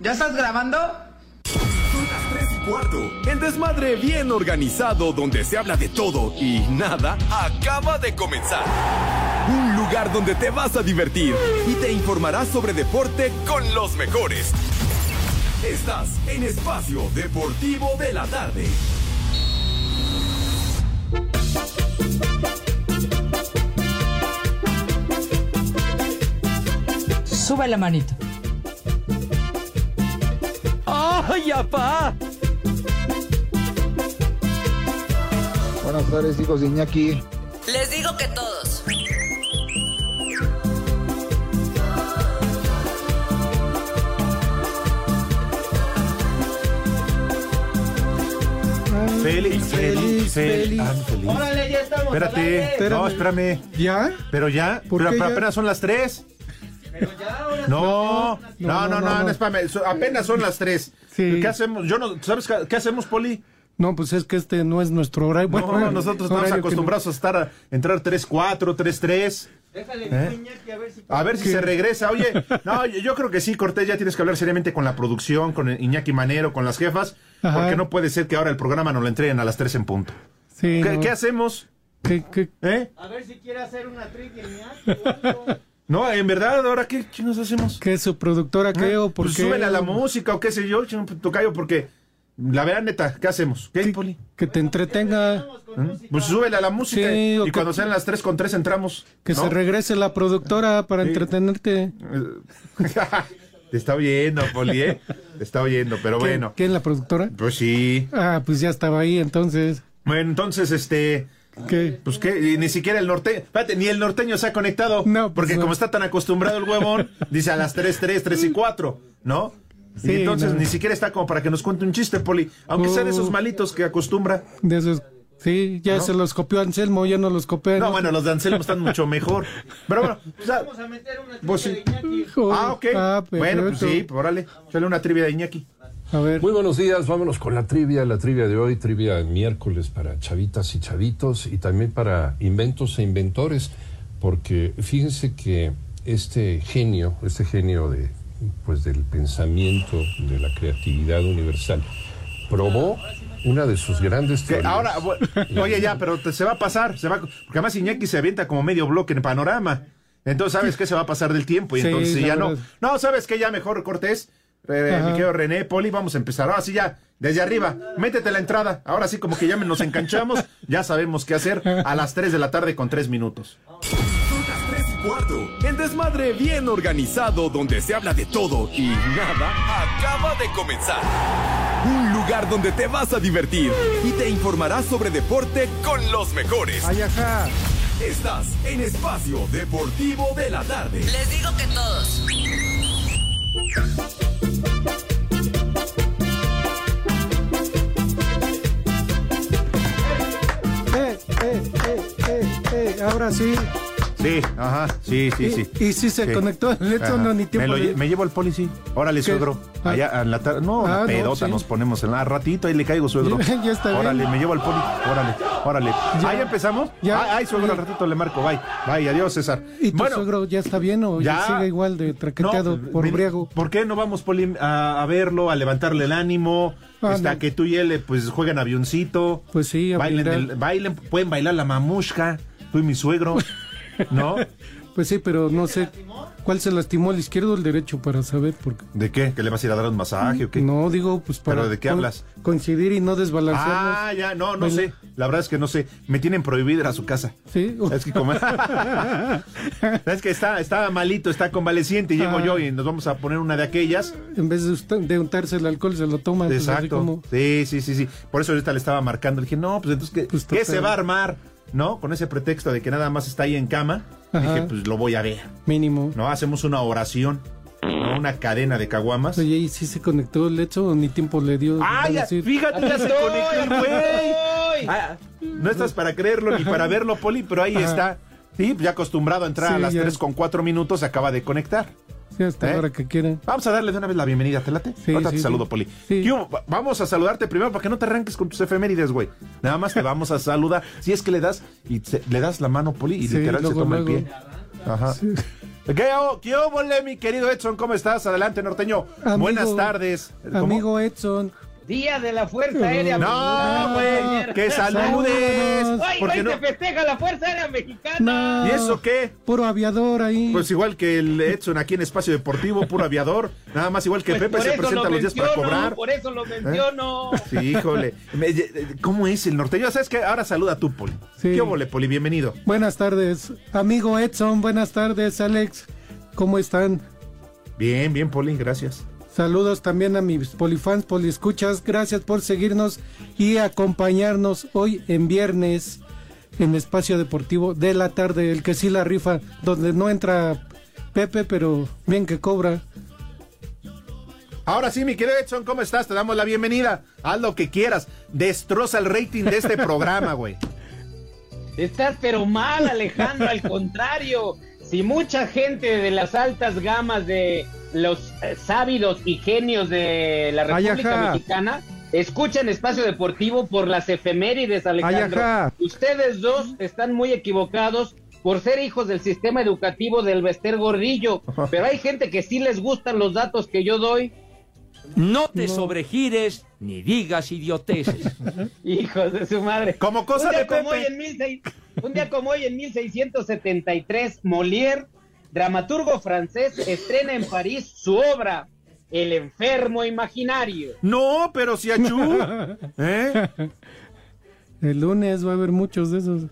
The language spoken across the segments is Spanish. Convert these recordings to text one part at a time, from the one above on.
¿Ya estás grabando? Son las 3 y cuarto. El desmadre bien organizado donde se habla de todo y nada acaba de comenzar. Un lugar donde te vas a divertir y te informarás sobre deporte con los mejores. Estás en Espacio Deportivo de la Tarde. Sube la manito. ¡Ay, apá! Buenas tardes, hijos de Iñaki. Les digo que todos. Félix, Félix, Félix. Ah, Félix. Órale, ya estamos. Espérate, no, espérame. ¿Ya? Pero ya, ¿Por pero qué ya? apenas son las tres. Pero ya ahora. No, no, no, no, no, espérame, so- apenas son las tres. Sí. ¿Qué hacemos? Yo no, ¿sabes qué, qué hacemos, Poli? No, pues es que este no es nuestro horario. No, Bueno, nosotros horario estamos acostumbrados a estar a entrar 3-4, 3-3. Déjale ¿Eh? Iñaki a ver si. A ver si se regresa. Oye, no, yo creo que sí, Cortés, ya tienes que hablar seriamente con la producción, con Iñaki Manero, con las jefas, Ajá. porque no puede ser que ahora el programa nos lo entreguen a las 3 en punto. Sí, ¿Qué, no. qué hacemos? ¿Qué- qué? ¿Eh? A ver si quiere hacer una trivia Iñaki o algo. No, en verdad, ¿ahora qué chingos hacemos? ¿Qué su productora qué o por Pues qué? súbele a la música o qué sé yo, chino, tocayo, porque la verdad, neta, ¿qué hacemos? ¿Qué, Sí, Poli? Que te entretenga, ¿Mm? Pues súbele a la música Sí, y que- cuando sean las 3 con 3 entramos. que ¿no? se regrese la productora para Sí. entretenerte. Te está oyendo, Poli, ¿eh? Te está oyendo, pero ¿Quién- bueno. ¿Quién la productora? Pues sí. Ah, pues ya estaba ahí entonces. Bueno, entonces, este... ¿Qué? Pues que ni siquiera el norteño, espérate, ni el norteño se ha conectado. No, pues porque no. como está tan acostumbrado el huevón, dice a las 3, 3, 3 y 4, ¿no? Sí, y entonces no. ni siquiera está como para que nos cuente un chiste, Poli. Aunque sea de esos Oh. malitos que acostumbra. De esos. Sí, ya ¿No? se los copió Anselmo, ya no los copió. No, bueno, los de Anselmo están mucho mejor. Pero bueno, o sea, Vamos a meter una trivia Pues sí. de Iñaki. Hijo. ah, ok. Ah, bueno, pues sí, pues órale. Sale una trivia de Iñaki. A ver. Muy buenos días, vámonos con la trivia, la trivia de hoy, trivia de miércoles para chavitas y chavitos y también para inventos e inventores, porque fíjense que este genio, este genio de pues del pensamiento, de la creatividad universal, probó una de sus grandes Que teorías. ahora, oye, ya, pero te- se va a pasar. Se va, porque además Iñaki se avienta como medio bloque en panorama. Entonces, ¿sabes qué? Se va a pasar del tiempo y Sí, entonces ya no. No, ¿sabes qué? Ya mejor, Cortés. Eh, mi querido René, Poli, vamos a empezar. Ahora sí, ya, desde arriba, métete la entrada. Ahora sí, como que ya nos enganchamos, ya sabemos qué hacer a las 3 de la tarde con 3 minutos. Son las 3 y cuarto. El desmadre bien organizado donde se habla de todo y nada acaba de comenzar. Un lugar donde te vas a divertir y te informarás sobre deporte con los mejores. Ay, ajá. Estás en Espacio Deportivo de la Tarde. Les digo que todos. Ahora sí. Sí, ajá, sí, sí, sí. Y, y sí se Sí. conectó. Eso Ajá. no, ni me, tiempo. lo lle- le- me llevo el poli, sí. Órale, suegro. Ah. Allá en la tarde. No, Ah, una no, pedota sí. nos ponemos en la ratito. Ahí le caigo, suegro. Ya está bien. Órale, me llevo al poli. Órale, órale. Ya. Ah, ya empezamos. Ya. Ay, suegro, al ratito le marco. Bye. Bye, adiós, César. ¿Y tu bueno, suegro ya está bien o ya, sigue igual de traqueteado no, por ven, briago? ¿Por qué no vamos, Poli, a, a verlo, a levantarle el ánimo? Ah, hasta no. que tú y él eh, pues jueguen avioncito. Pues sí, a bailen, el- bailen, pueden bailar la mamushka, tú y mi suegro, ¿no? Pues sí, pero no sé cuál se lastimó, el izquierdo o el derecho para saber. Porque ¿De qué? ¿Que le vas a ir a dar un masaje o qué? no digo, pues para ¿Pero de qué hablas? coincidir y no desbalancearnos. Ah, ya, no, no sé. La verdad es que no sé. Me tienen prohibido ir a su casa. Sí. Es que como... es que está, está malito, está convaleciente y llego Ah. yo y nos vamos a poner una de aquellas. En vez de, de untarse el alcohol, se lo toma. pues, Exacto. como- Sí, sí, sí, sí. Por eso ahorita le estaba marcando. Le dije, no, pues entonces, ¿qué, Pues, ¿qué se va a armar? ¿No? Con ese pretexto de que nada más está ahí en cama. Ajá. Dije, pues lo voy a ver. mínimo. ¿No? Hacemos una oración. ¿no? Una cadena de caguamas. Oye, ¿y si se conectó el hecho ni tiempo le dio? ¡Ah, ya! decir? Fíjate, ya se conectó el güey. Ah, no estás para creerlo ni para verlo, Poli, pero ahí Ajá. está. Sí, ya acostumbrado a entrar a las ya. 3 con 4 minutos, se acaba de conectar. Hasta ¿Eh? la hora que quieran. Vamos a darle de una vez la bienvenida, ¿te late? Sí, Ahorita sí, te saludo, Poli. Va- Vamos a saludarte primero para que no te arranques con tus efemérides, güey. Nada más te vamos a saludar. Si es que le das y le das la mano, Poli, y literal se luego, toma el luego. pie. Ajá. ¿Qué, o- qué óvole, mi querido Edson? ¿Cómo estás? Adelante, norteño. Amigo- Buenas tardes. ¿Cómo? Amigo Edson. Día de la Fuerza Aérea No, Mexicana. güey, que saludes. Saludos. Hoy, no- se festeja la Fuerza Aérea Mexicana. No. ¿Y eso qué? Puro aviador ahí. Pues igual que el Edson aquí en Espacio Deportivo, puro aviador. Nada más igual que Pues Pepe se presenta lo los días para cobrar. ¿Eh? Por eso lo menciono. Sí, híjole. Me- ¿Cómo es el norteño? ¿Sabes qué? Ahora saluda tú, Poli. Sí. ¿Qué Poli? Bienvenido. Buenas tardes. Amigo Edson, buenas tardes, Alex. ¿Cómo están? Bien, bien, Poli, gracias. Saludos también a mis polifans, poliescuchas. Gracias por seguirnos y acompañarnos hoy en viernes en Espacio Deportivo de la tarde, el que sí la rifa, donde no entra Pepe, pero bien que cobra. Ahora sí, mi querido Edson, ¿cómo estás? Te damos la bienvenida. Haz lo que quieras. Destroza el rating de este programa, güey. Estás pero mal, Alejandro, al contrario. Si mucha gente de las altas gamas de los eh, sábidos y genios de la República. Mexicana escuchan Espacio Deportivo por las efemérides, Alejandro. Ustedes dos están muy equivocados por ser hijos del sistema educativo del Bester Gordillo, pero hay gente que sí les gustan los datos que yo doy. No te sobregires ni digas idioteces. Hijos de su madre. Como cosa un día de como Pepe. hoy en 16 un día como hoy en 1673, Molière, dramaturgo francés, estrena en París su obra El enfermo imaginario. No, pero si achú. ¿Eh? El lunes va a haber muchos de esos.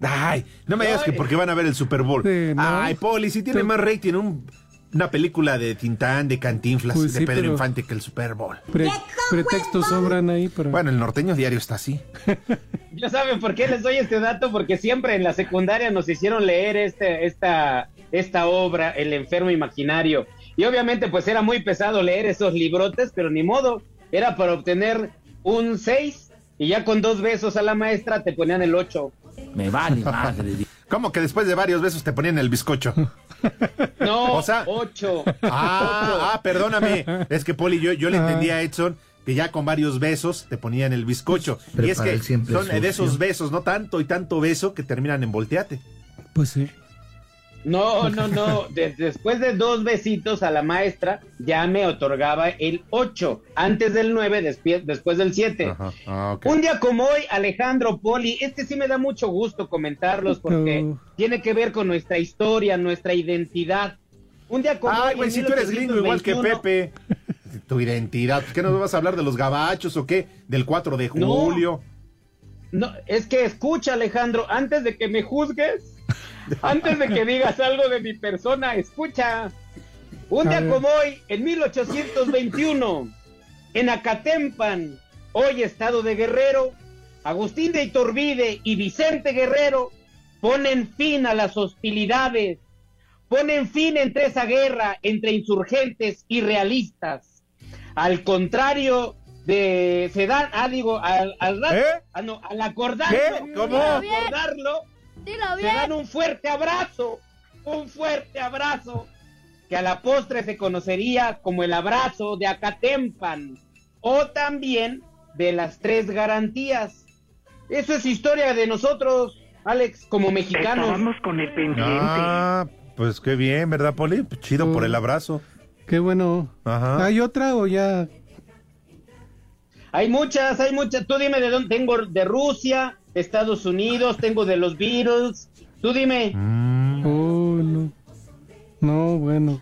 Ay, no me digas que porque van a ver el Super Bowl. Sí, no. Ay, Poli, si tiene más rating un- una película de Tintán, de Cantinflas, Pues de Pedro Infante que el Super Bowl. Pre- pretextos sobran ahí para... Bueno, el norteño diario está así. ¿Ya saben por qué les doy este dato? Porque siempre en la secundaria nos hicieron leer este, esta, esta obra, El enfermo imaginario. Y obviamente pues era muy pesado leer esos librotes, pero ni modo, era para obtener un 6 y ya con dos besos a la maestra te ponían el 8. Me vale madre. ¿Cómo que después de varios besos te ponían el bizcocho? No, O sea- 8. Ah, ah, perdóname. Es que Poli, yo, yo le entendía a Edson que ya con varios besos te ponían el bizcocho. y es que son de esos besos, no tanto y tanto beso que terminan en volteate. Pues sí. No, no, no. De- después de dos besitos a la maestra, ya me otorgaba el 8. Antes del 9, después, después del 7. Ajá. Ah, ok. Un día como hoy, Alejandro Poli, este sí me da mucho gusto comentarlos porque tiene que ver con nuestra historia, nuestra identidad. Un día como Ay, hoy, güey, en si tú eres gringo igual que 1821, Pepe. Tu identidad. ¿Qué nos vas a hablar de los gabachos o qué? Del 4 de No. julio. No, es que escucha, Alejandro, antes de que me juzgues, antes de que digas algo de mi persona, escucha. Un día como hoy, en 1821, en Acatempan, hoy estado de Guerrero, Agustín de Iturbide y Vicente Guerrero ponen fin a las hostilidades, ponen fin entre esa guerra entre insurgentes y realistas. Al contrario de se dan, ah, digo, al, al rato, ¿Eh? ah, no, al acordarlo, ¿Qué? ¿Cómo? al acordarlo, Dilo se dan un fuerte abrazo, un fuerte abrazo, que a la postre se conocería como el abrazo de Acatempan, o también de las tres garantías. Eso es historia de nosotros, Alex, como mexicanos. Ah, pues qué bien, ¿verdad, Poli? Pues chido Oh. por el abrazo. Qué bueno. Ajá. ¿Hay otra o ya? Hay muchas, hay muchas. Tú dime de dónde tengo de Rusia, Estados Unidos, tengo de los Beatles. Tú dime. Mm. Oh, no. No, bueno.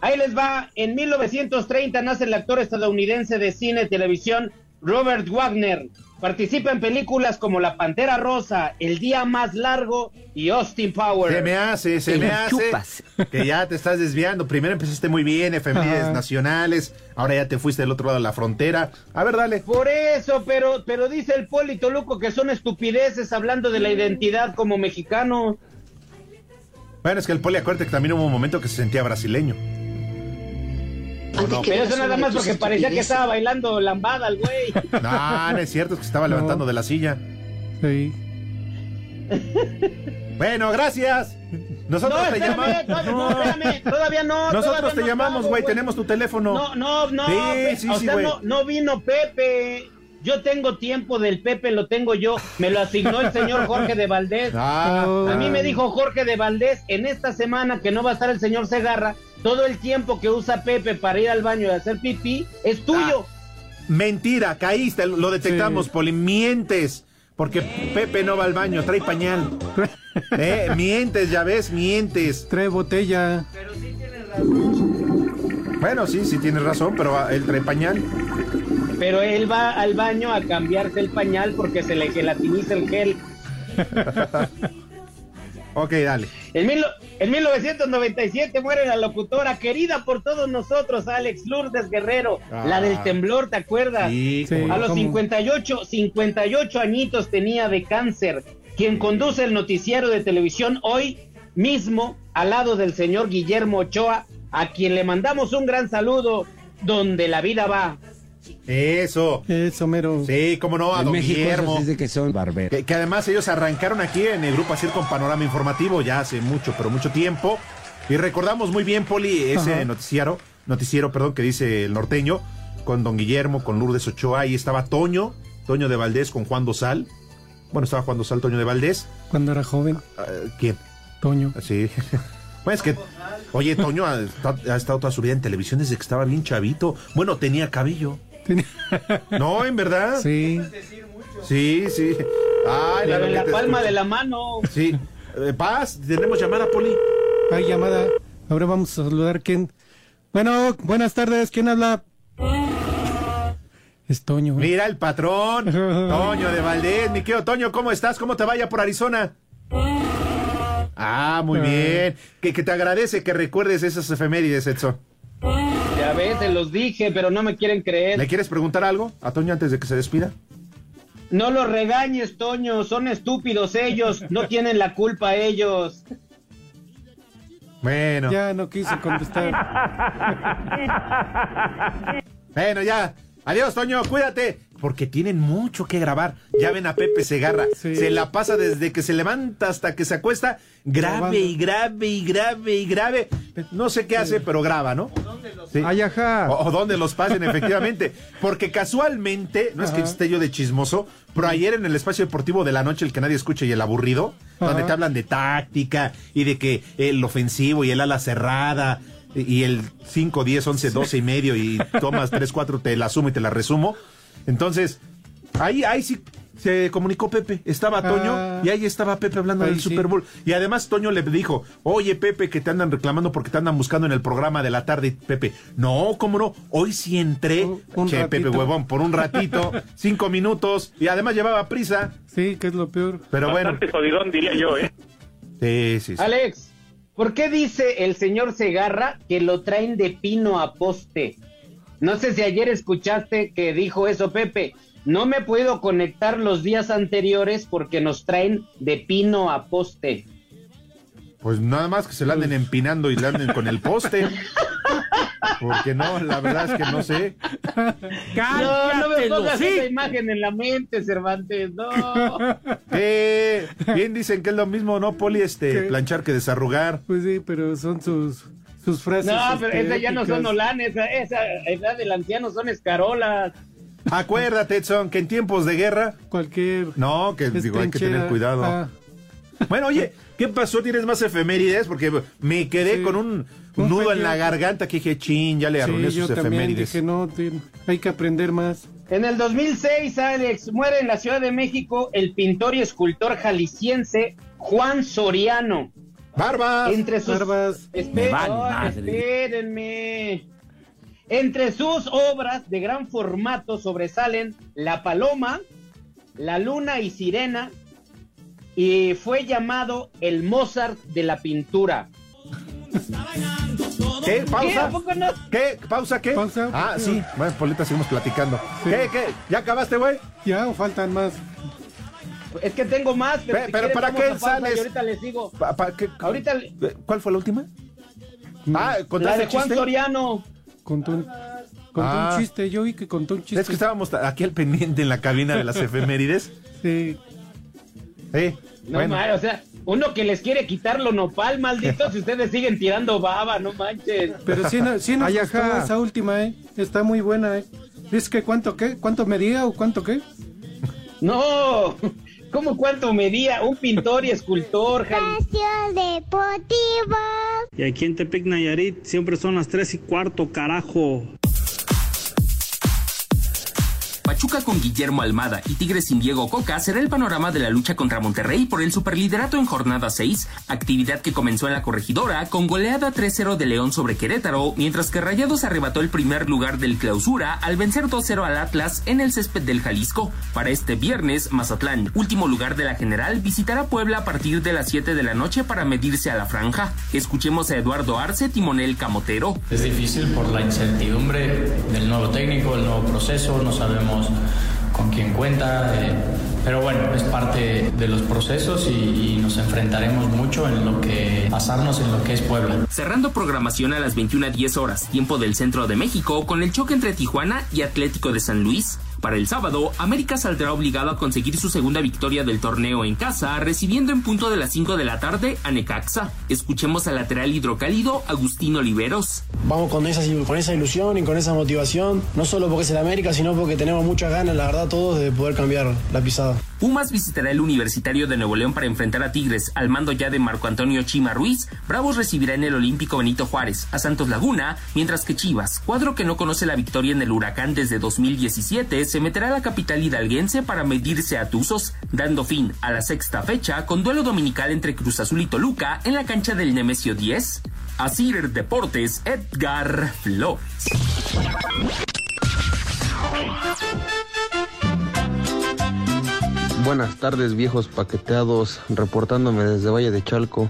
Ahí les va. En 1930 nace el actor estadounidense de cine y televisión Robert Wagner. Participa en películas como La Pantera Rosa, El Día Más Largo y Austin Powers. Se me hace, se me hace chupas. que ya te estás desviando. Primero empezaste muy bien, efemérides Ajá. nacionales, ahora ya te fuiste del otro lado de la frontera. A ver, dale. Por eso, pero, pero dice el Polito Luco que son estupideces hablando de la identidad como mexicano. Bueno, es que el Poli, acuérdate que también hubo un momento que se sentía brasileño. Pero eso nada más porque parecía que estaba bailando lambada el güey. No, no es cierto, es que estaba No. levantando de la silla. Sí. Bueno, gracias. Nosotros No, te espérame, llamamos. todavía no, espérame, todavía no. Nosotros todavía te no llamamos, güey, tenemos tu teléfono. No, no, no. Sí, o sí, sea, no, no vino Pepe. Yo tengo tiempo del Pepe, lo tengo yo. Me lo asignó el señor Jorge de Valdés. Ah, A mí me dijo Jorge de Valdés en esta semana que no va a estar el señor Segarra. Todo el tiempo que usa Pepe para ir al baño y hacer pipí es tuyo. mentira, caíste, lo detectamos, Sí. Poli, mientes. Porque Pepe no va al baño, trae pañal. Eh, mientes, ya ves, mientes. Trae botella. Bueno, sí, sí tienes razón, pero ah, él trae pañal. Pero él va al baño a cambiarse el pañal porque se le gelatiniza el gel. Ok, dale. En, mil- en 1997 muere la locutora querida por todos nosotros, Alex Lourdes Guerrero, Ah. la del temblor, ¿te acuerdas? Sí, Sí. A los ¿cómo? 58, 58 añitos tenía de cáncer. Quien conduce el noticiero de televisión hoy mismo, al lado del señor Guillermo Ochoa, a quien le mandamos un gran saludo, donde la vida va. Eso. Eso, mero. Sí, cómo no, a En don México Guillermo. dice que son barberos. Que, que además ellos arrancaron aquí en el grupo Asir con Panorama Informativo ya hace mucho, pero mucho tiempo. Y recordamos muy bien, Poli, ese Ajá. noticiero, noticiero, perdón, que dice el norteño, con don Guillermo, con Lourdes Ochoa, ahí estaba Toño, Toño de Valdés con Juan Dosal. Bueno, estaba Juan Dosal, Toño de Valdés. Cuando era joven, Ah, ¿Quién? Toño. Sí. Bueno, es que, oye, Toño ha, ha estado toda su vida en televisión desde que estaba bien chavito. Bueno, tenía cabello. Tenía- No, en verdad. Sí. Sí, sí. Ay, Pero la en la palma escucho. de la mano. Sí. Eh, Paz, tenemos llamada, Poli. Hay llamada. Ahora vamos a saludar quién. Bueno, buenas tardes. ¿Quién habla? Es Toño. ¿eh? Mira el patrón. Toño de Valdés. Mi querido Toño, ¿cómo estás? ¿Cómo te vaya por Arizona? Ah, muy bien. Que, que te agradece que recuerdes esas efemérides, Edson. Ya ves, se los dije, pero no me quieren creer. ¿Le quieres preguntar algo a Toño antes de que se despida? No los regañes, Toño, son estúpidos ellos, no tienen la culpa ellos. Bueno. Ya no quiso contestar. Bueno, ya. Adiós, Toño, cuídate. Porque tienen mucho que grabar. Ya ven a Pepe Segarra. Sí. Se la pasa desde que se levanta hasta que se acuesta. Grave Grabando. y grave y grave y grave. No sé qué hace, pero graba, ¿no? Sí. Ay, ajá. O, o donde los pasen, efectivamente. Porque casualmente, no es que esté yo de chismoso, pero ayer en el espacio deportivo de la noche, el que nadie escucha y el aburrido, donde te hablan de táctica y de que el ofensivo y el ala cerrada y y el 5, 10, 11, 12 y medio y tomas 3, 4, te la sumo y te la resumo. Entonces, ahí, ahí sí se comunicó Pepe. Estaba Toño Ah. y ahí estaba Pepe hablando del sí. Super Bowl. Y además Toño le dijo, oye Pepe, que te andan reclamando porque te andan buscando en el programa de la tarde. Pepe, no, ¿cómo no? Hoy sí entré. Un- un che, Pepe huevón, por un ratito, cinco minutos. Y además llevaba prisa. Sí, que es lo peor. Pero bueno. jodidón, diría yo, ¿eh? Sí, sí, sí. Alex, ¿por qué dice el señor Segarra que lo traen de pino a poste? No sé si ayer escuchaste que dijo eso Pepe. No me puedo conectar los días anteriores porque nos traen de pino a poste. Pues nada más que se la anden empinando y le anden con el poste. Porque no, la verdad es que no sé. No, no me ¡Cállate, pongas los esa imagen en la mente, Cervantes, no. Eh, bien dicen que es lo mismo, ¿no, Poli? Este, ¿Qué? planchar que desarrugar. Pues sí, pero son sus, sus frases. No, pero esas ya no son olanes, esa, esa edad del anciano son escarolas. Acuérdate, Edson, que en tiempos de guerra, Cualquier. no, que digo, hay que tener cuidado. Ah, Bueno, oye, ¿qué pasó? ¿Tienes más efemérides? Porque me quedé Sí. con un, Un nudo en la garganta que dije, chin, ya le arruiné sí, yo sus efemérides. dije, no, hay que aprender más. En el 2006, Alex, muere en la Ciudad de México el pintor y escultor jalisciense Juan Soriano. ¡Barbas! Entre sus... Barbas. Vale espérenme. Entre sus obras de gran formato sobresalen La Paloma, La Luna y Sirena, y fue llamado el Mozart de la pintura. ¿Qué? ¿Qué? ¿A ¿Pausa? poco no? ¿Qué? ¿Pausa qué? Pausa. Ah, sí. Bueno, Polita, seguimos platicando. Sí. ¿Qué? ¿Qué? ¿Ya acabaste, güey? Ya, o faltan más. Es que tengo más, pero, Pe- si pero quieres ¿para qué sales? ahorita les digo. Pa- pa- ¿qué? Ahorita ¿Cuál fue la última? Ah, la ¿contaste de el Juan chiste? Soriano. Contó un, contó Ah. un chiste. Yo vi que contó un chiste. Es que estábamos aquí al pendiente en la cabina de las efemérides. Sí. Eh, No bueno. ma- o sea, uno que les quiere quitar lo nopal, malditos, si ustedes siguen tirando baba, no manches. Pero sí, no- sí nos Ay, gustó ajá. esa última, ¿eh? Está muy buena, ¿eh? ¿Es que cuánto qué? ¿Cuánto medía o cuánto qué? No, ¿cómo cuánto medía? Un pintor y escultor, Espacio Deportivo. Y aquí en Tepic Nayarit siempre son las 3 y cuarto, carajo. Pachuca con Guillermo Almada y Tigres sin Diego Coca será el panorama de la lucha contra Monterrey por el superliderato en jornada 6, actividad que comenzó en la corregidora con goleada 3-0 de León sobre Querétaro, mientras que Rayados arrebató el primer lugar del clausura al vencer 2-0 al Atlas en el césped del Jalisco. Para este viernes, Mazatlán, último lugar de la general, visitará Puebla a partir de las 7 de la noche para medirse a la franja. Escuchemos a Eduardo Arce, timonel camotero. Es difícil por la incertidumbre del nuevo técnico, el nuevo proceso, no sabemos con quién cuenta, eh, pero bueno, es parte de los procesos y, y nos enfrentaremos mucho en lo que, pasarnos en lo que es Puebla. Cerrando programación a las 21 a 10 horas, tiempo del centro de México, con el choque entre Tijuana y Atlético de San Luis. Para el sábado, América saldrá obligado a conseguir su segunda victoria del torneo en casa, recibiendo en punto de las 5 de la tarde a Necaxa. Escuchemos al lateral hidrocálido Agustín Oliveros. Vamos con esa, con esa ilusión y con esa motivación, no solo porque es el América, sino porque tenemos muchas ganas, la verdad, todos de poder cambiar la pisada. Pumas visitará el Universitario de Nuevo León para enfrentar a Tigres al mando ya de Marco Antonio Chima Ruiz. Bravos recibirá en el Olímpico Benito Juárez a Santos Laguna, mientras que Chivas, cuadro que no conoce la victoria en el Huracán desde 2017, se meterá a la capital hidalguense para medirse a Tuzos, dando fin a la sexta fecha con duelo dominical entre Cruz Azul y Toluca en la cancha del Nemesio 10. Asir Deportes, Edgar Flores. Buenas tardes, viejos paqueteados, reportándome desde Valle de Chalco.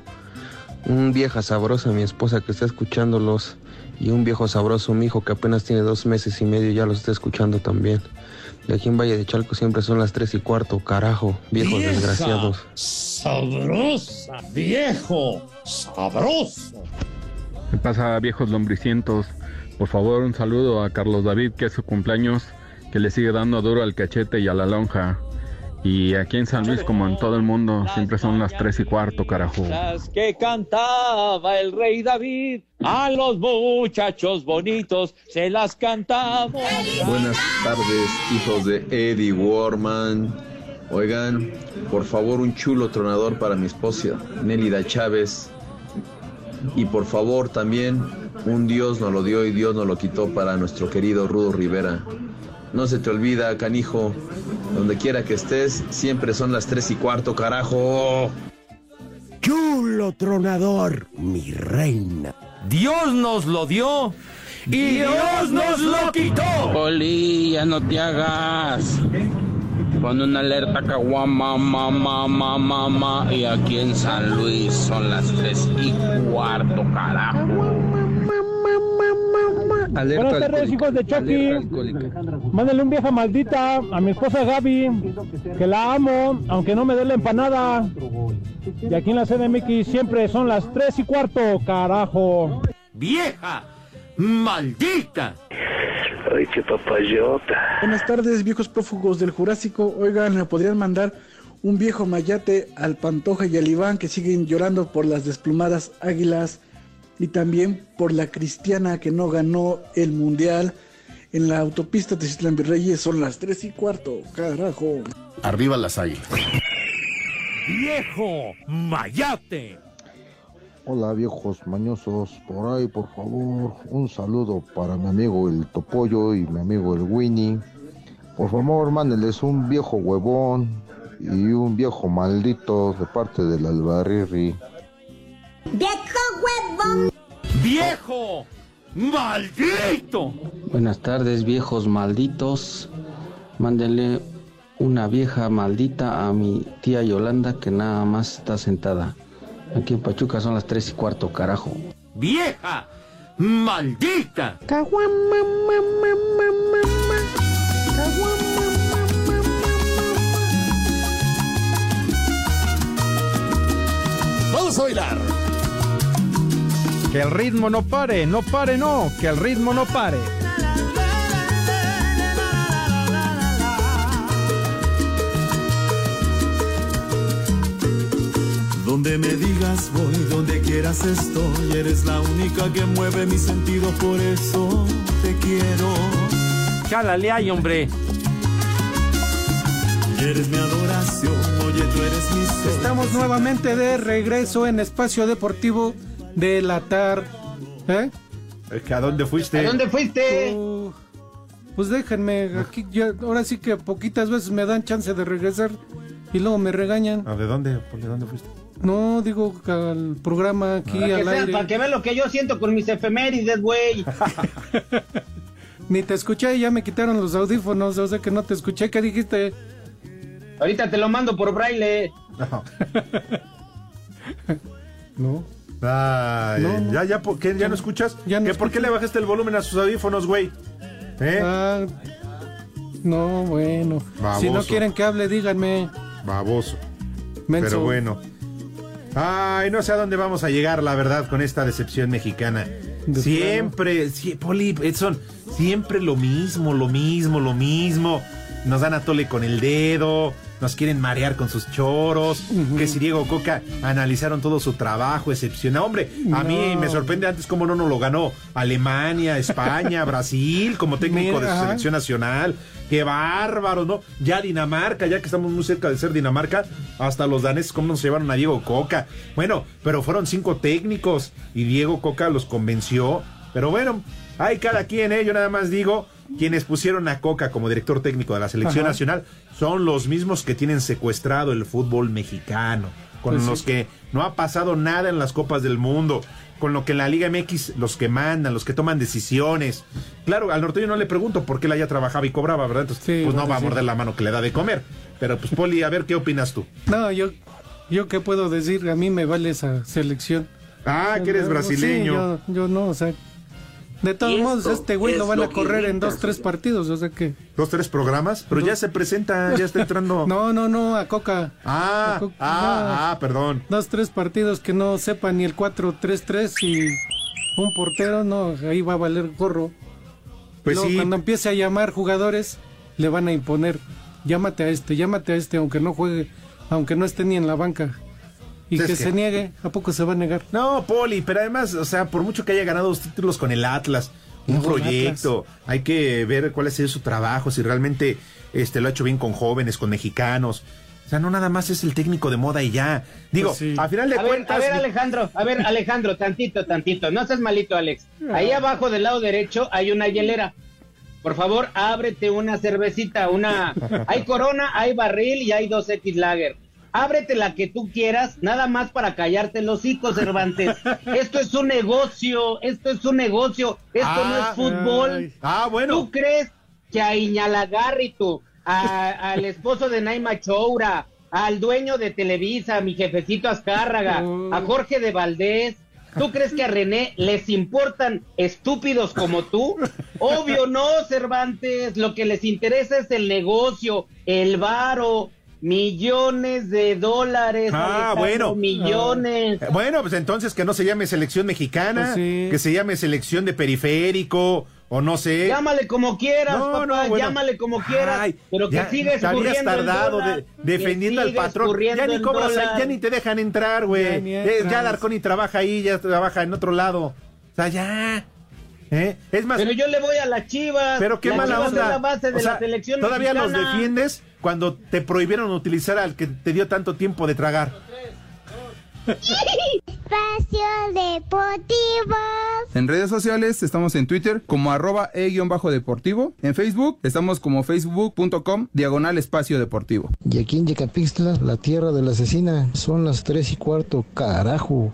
Un vieja sabrosa, mi esposa que está escuchándolos, y un viejo sabroso, mi hijo que apenas tiene dos meses y medio, ya los está escuchando también. Y aquí en Valle de Chalco siempre son las tres y cuarto, carajo, viejos Vieja desgraciados. Sabrosa, viejo, sabroso. ¿Qué pasa, viejos lombricientos? Por favor, un saludo a Carlos David, que es su cumpleaños, que le sigue dando duro al cachete y a la lonja. Y aquí en San Luis, como en todo el mundo, siempre son las tres y cuarto, carajo. Las que cantaba el rey David, a los muchachos bonitos se las cantamos. Buenas tardes, hijos de Eddie Warman. Oigan, por favor, un chulo tronador para mi esposa, Nélida Chávez. Y por favor, también, un Dios nos lo dio y Dios nos lo quitó para nuestro querido Rudo Rivera. No se te olvida, canijo, donde quiera que estés, siempre son las tres y cuarto, carajo. Chulo tronador, mi reina. Dios nos lo dio y Dios nos lo quitó. Oli, ya no te hagas. Pon una alerta caguama, mamá, mamá, mamá. Y aquí en San Luis son las tres y cuarto, carajo. Buenas tardes, hijos de Chucky. Mándale un vieja maldita a mi esposa Gaby, que la amo, aunque no me dé la empanada. Y aquí en la CDMX siempre son las tres y cuarto, carajo. ¡Vieja! ¡Maldita! Ay, qué papayota. Buenas tardes, viejos prófugos del Jurásico. Oigan, ¿me podrían mandar un viejo mayate al Pantoja y al Iván que siguen llorando por las desplumadas águilas y también por la cristiana que no ganó el mundial en la autopista de Citlán Virreyes? Son las tres y cuarto, carajo. Arriba las águilas. ¡Viejo mayate! Hola viejos mañosos, por ahí por favor, un saludo para mi amigo el Topollo y mi amigo el Winnie. Por favor, mándenles un viejo huevón y un viejo maldito de parte del Albarrirri. ¡Viejo huevón! ¡Viejo maldito! Buenas tardes, viejos malditos. Mándenle una vieja maldita a mi tía Yolanda que nada más está sentada. Aquí en Pachuca son las tres y cuarto, carajo. ¡Vieja maldita! Vamos a bailar. Que el ritmo no pare, no pare, no, que el ritmo no pare. Donde me digas voy, donde quieras estoy, eres la única que mueve mis sentidos, por eso te quiero. Jálale ahí, hombre. Eres mi adoración, oye, tú eres mi sol. Estamos nuevamente de regreso en Espacio Deportivo de la TAR. ¿Eh? ¿A dónde fuiste? ¿A dónde fuiste? Uh, pues déjenme, aquí ya, ahora sí que poquitas veces me dan chance de regresar y luego me regañan. ¿A de dónde? ¿Por de dónde fuiste? No, digo al programa aquí Para que, al sea- aire. para que vean lo que yo siento con mis efemérides, güey. Ni te escuché, ya me quitaron los audífonos, o sea que no te escuché. ¿Qué dijiste? Ahorita te lo mando por braille. No. Ay, No. ¿Ya, ya, ¿por qué? ¿Ya no escuchas? Ya no ¿Qué, ¿Por qué le bajaste el volumen a sus audífonos, güey? ¿Eh? Ah, no, bueno. Si no quieren que hable, díganme. Baboso. Menso. Pero bueno. Ay, no sé a dónde vamos a llegar, la verdad, con esta decepción mexicana. siempre, Poli, Edson, siempre lo mismo, lo mismo, lo mismo. Nos dan a tole con el dedo, nos quieren marear con sus choros. Que si Diego Coca analizaron todo su trabajo excepcional. Hombre, a mí me sorprende antes cómo no nos lo ganó Alemania, España, Brasil, como técnico de su selección nacional. Qué bárbaro, ¿no? Ya Dinamarca, ya que estamos muy cerca de ser Dinamarca, hasta los daneses, ¿cómo nos llevaron a Diego Coca? Bueno, pero fueron cinco técnicos y Diego Coca los convenció. Pero bueno, hay cada quien, ¿eh? Yo nada más digo, quienes pusieron a Coca como director técnico de la selección Ajá. nacional son los mismos que tienen secuestrado el fútbol mexicano, con Pues sí. los que no ha pasado nada en las Copas del Mundo, con lo que en la Liga MX los que mandan, los que toman decisiones. Claro, al norteño no le pregunto por qué él ya trabajaba y cobraba, ¿verdad? Entonces, pues no va a morder la mano que le da de comer. Pero pues Poli, a ver qué opinas tú. No, yo, yo qué puedo decir, a mí me vale esa selección. Ah, que eres Sí, brasileño. yo, yo no, o sea. De todos modos, este güey lo van lo a correr en dos, tres partidos, o sea que. Dos, tres programas, pero ya se presenta, ya está entrando. No, no, no, a Coca. Ah, A Coca, ah, ah, perdón. Dos, tres partidos que no sepan ni el 4-3-3 y un portero, no, ahí va a valer gorro. Pues Luego, sí. Cuando empiece a llamar jugadores, le van a imponer. Llámate a este, llámate a este, aunque no juegue, aunque no esté ni en la banca. Y Pues que, es que- se niegue, ¿a poco se va a negar? No, Poli, pero además, o sea, por mucho que haya ganado dos títulos con el Atlas, un No, proyecto, hay que ver cuál ha sido su trabajo, si realmente este lo ha hecho bien con jóvenes, con mexicanos. O sea, no nada más es el técnico de moda y ya. Digo, Pues sí. a final de A ver, cuentas. a ver, Alejandro, a ver, Alejandro, tantito, tantito. No seas malito, Alex. Ah. Ahí abajo del lado derecho hay una hielera. Por favor, ábrete una cervecita, una... Hay Corona, hay Barril y hay 2X Lager. Ábrete la que tú quieras, nada más para callarte los hocico, Cervantes. Esto es un negocio, esto es un negocio, esto no es Ah, fútbol. ay. Ah, bueno. ¿Tú crees que a Iñalagarritu, a- al esposo de Naima Choura, al dueño de Televisa, a mi jefecito Azcárraga, a Jorge de Valdés, ¿tú crees que a René les importan estúpidos como tú? Obvio no, Cervantes, lo que les interesa es el negocio, el varo, millones de dólares. Ah, Alejandro, bueno. Millones. Eh, Bueno, pues entonces que no se llame selección mexicana, Pues sí. que se llame selección de periférico, o no sé. Llámale como quieras, No, papá, no, bueno. llámale como quieras, Ay, pero que ya habías el tardado dólar, de- defendiendo al patrón. Ya ni cobras, dólar. ya ni te dejan entrar, Ya güey. Eh, entras. ya Darconi trabaja ahí, ya trabaja en otro lado. O sea, ya. ¿Eh? Es más, Pero yo le voy a las Chivas. pero qué mala Chivas onda. Es la base de O sea, la selección todavía los mexicana. defiendes cuando te prohibieron utilizar al que te dio tanto tiempo de tragar. Espacio Deportivo. En redes sociales estamos en Twitter como arroba e-deportivo. En Facebook estamos como facebook.com diagonal espacio deportivo. Y aquí en Yecapixtla, la tierra de la asesina, son las tres y cuarto, carajo.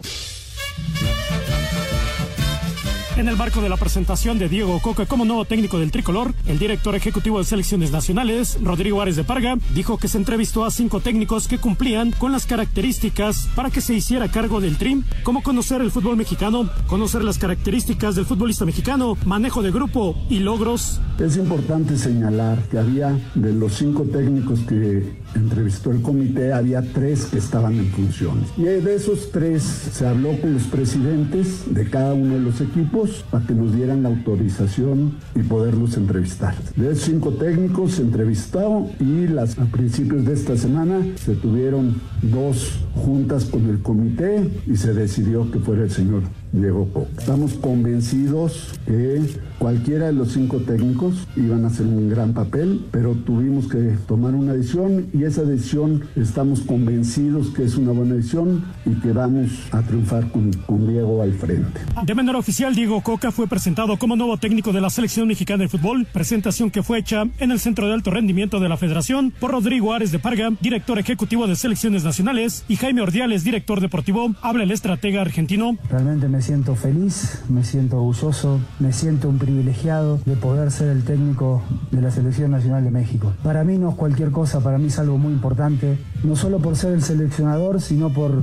En el marco de la presentación de Diego Coca como nuevo técnico del tricolor, el director ejecutivo de selecciones nacionales, Rodrigo Árez de Parga, dijo que se entrevistó a cinco técnicos que cumplían con las características para que se hiciera cargo del TRIM, como conocer el fútbol mexicano, conocer las características del futbolista mexicano, manejo de grupo y logros. Es importante señalar que había de los cinco técnicos que entrevistó el comité, había tres que estaban en funciones. Y de esos tres se habló con los presidentes de cada uno de los equipos para que nos dieran la autorización y poderlos entrevistar. De cinco técnicos se entrevistó y las, a principios de esta semana se tuvieron dos juntas con el comité y se decidió que fuera el señor Diego Coca. Estamos convencidos que cualquiera de los cinco técnicos iban a hacer un gran papel, pero tuvimos que tomar una decisión y esa decisión estamos convencidos que es una buena decisión y que vamos a triunfar con, con Diego al frente. De manera oficial, Diego Coca fue presentado como nuevo técnico de la selección mexicana de fútbol, presentación que fue hecha en el Centro de Alto Rendimiento de la Federación por Rodrigo Ares de Parga, director ejecutivo de selecciones nacionales, y Jaime Ordiales, director deportivo. Habla el estratega argentino. Realmente me siento feliz, me siento orgulloso, me siento un privilegiado de poder ser el técnico de la Selección Nacional de México. Para mí no es cualquier cosa, para mí es algo muy importante, no solo por ser el seleccionador, sino por,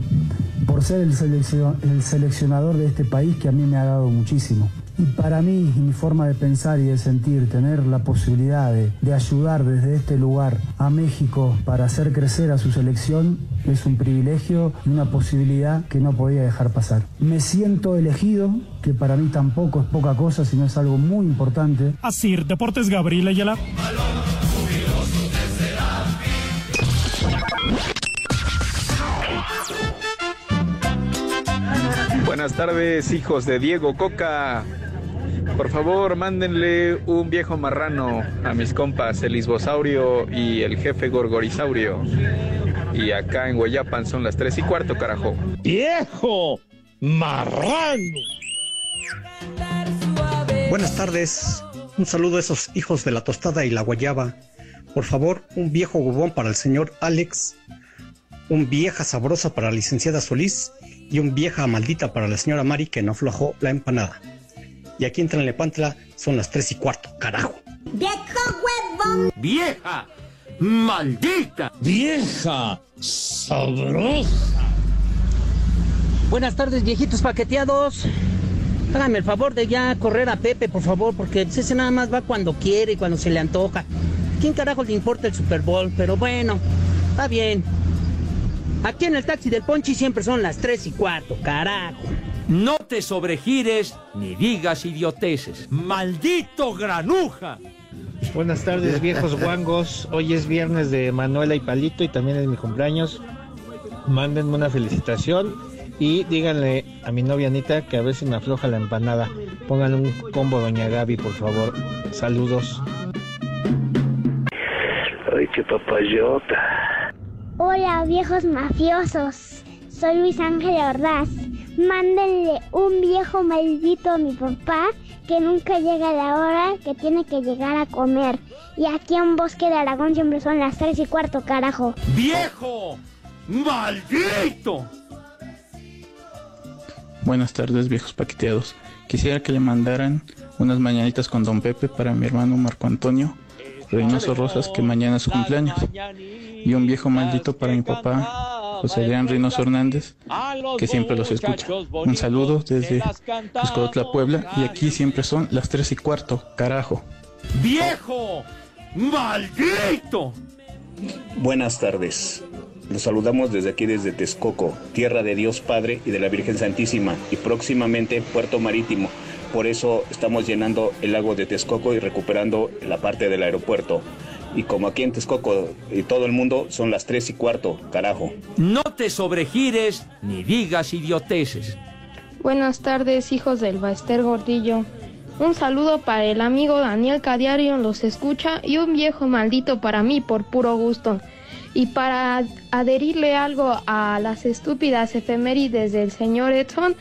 por ser el, el seleccionador de este país que a mí me ha dado muchísimo. Y para mí, y mi forma de pensar y de sentir, tener la posibilidad de, de ayudar desde este lugar a México para hacer crecer a su selección es un privilegio y una posibilidad que no podía dejar pasar. Me siento elegido, que para mí tampoco es poca cosa, sino es algo muy importante. Así, Deportes Gabriel Ayala. Buenas tardes, hijos de Diego Coca. Por favor, mándenle un viejo marrano a mis compas, el Isbosaurio y el jefe Gorgorisaurio. Y acá en Guayapan son las tres y cuarto, carajo. ¡Viejo! ¡Marrano! Buenas tardes. Un saludo a esos hijos de la tostada y la guayaba. Por favor, un viejo huevón para el señor Alex, un vieja sabrosa para la licenciada Solís y un vieja maldita para la señora Mari que no aflojó la empanada. Y aquí en Tlalnepantla son las tres y cuarto, carajo. ¡Viejo huevón! ¡Vieja! ¡Maldita! ¡Vieja! ¡Sabrosa! Buenas tardes, viejitos paqueteados. Hágame el favor de ya correr a Pepe, por favor, porque ese nada más va cuando quiere y cuando se le antoja. ¿Quién carajo le importa el Super Bowl? Pero bueno, está bien. Aquí en el taxi del Ponchi siempre son las tres y cuarto, carajo. No te sobregires ni digas idioteces. ¡Maldito granuja! Buenas tardes, viejos guangos. Hoy es viernes de Manuela y Palito y también es mi cumpleaños. Mándenme una felicitación y díganle a mi novia Anita que a ver si me afloja la empanada. Pongan un combo Doña Gaby, por favor. Saludos. Ay, qué papayota. Hola, viejos mafiosos. Soy Luis Ángel Ordaz. Mándenle un viejo maldito a mi papá que nunca llega a la hora que tiene que llegar a comer. Y aquí en Bosque de Aragón siempre son las tres y cuarto, carajo. ¡Viejo! ¡Maldito! Buenas tardes, viejos paqueteados. Quisiera que le mandaran unas mañanitas con Don Pepe para mi hermano Marco Antonio Reynoso Rosas, que mañana es su cumpleaños. Y un viejo maldito para mi papá, José Adrián Reynoso Hernández, que siempre los escucha. Un saludo desde Cuscotla, Puebla, y aquí siempre son las tres y cuarto, carajo. ¡Viejo! ¡Maldito! Buenas tardes. Los saludamos desde aquí, desde Texcoco, tierra de Dios Padre y de la Virgen Santísima, y próximamente Puerto Marítimo. Por eso estamos llenando el lago de Texcoco y recuperando la parte del aeropuerto. Y como aquí en Texcoco y todo el mundo son las tres y cuarto, carajo. No te sobregires ni digas idioteces. Buenas tardes, hijos del Baester Gordillo. Un saludo para el amigo Daniel Cadiario, los escucha, y un viejo maldito para mí por puro gusto. Y para adherirle algo a las estúpidas efemérides del señor Edson,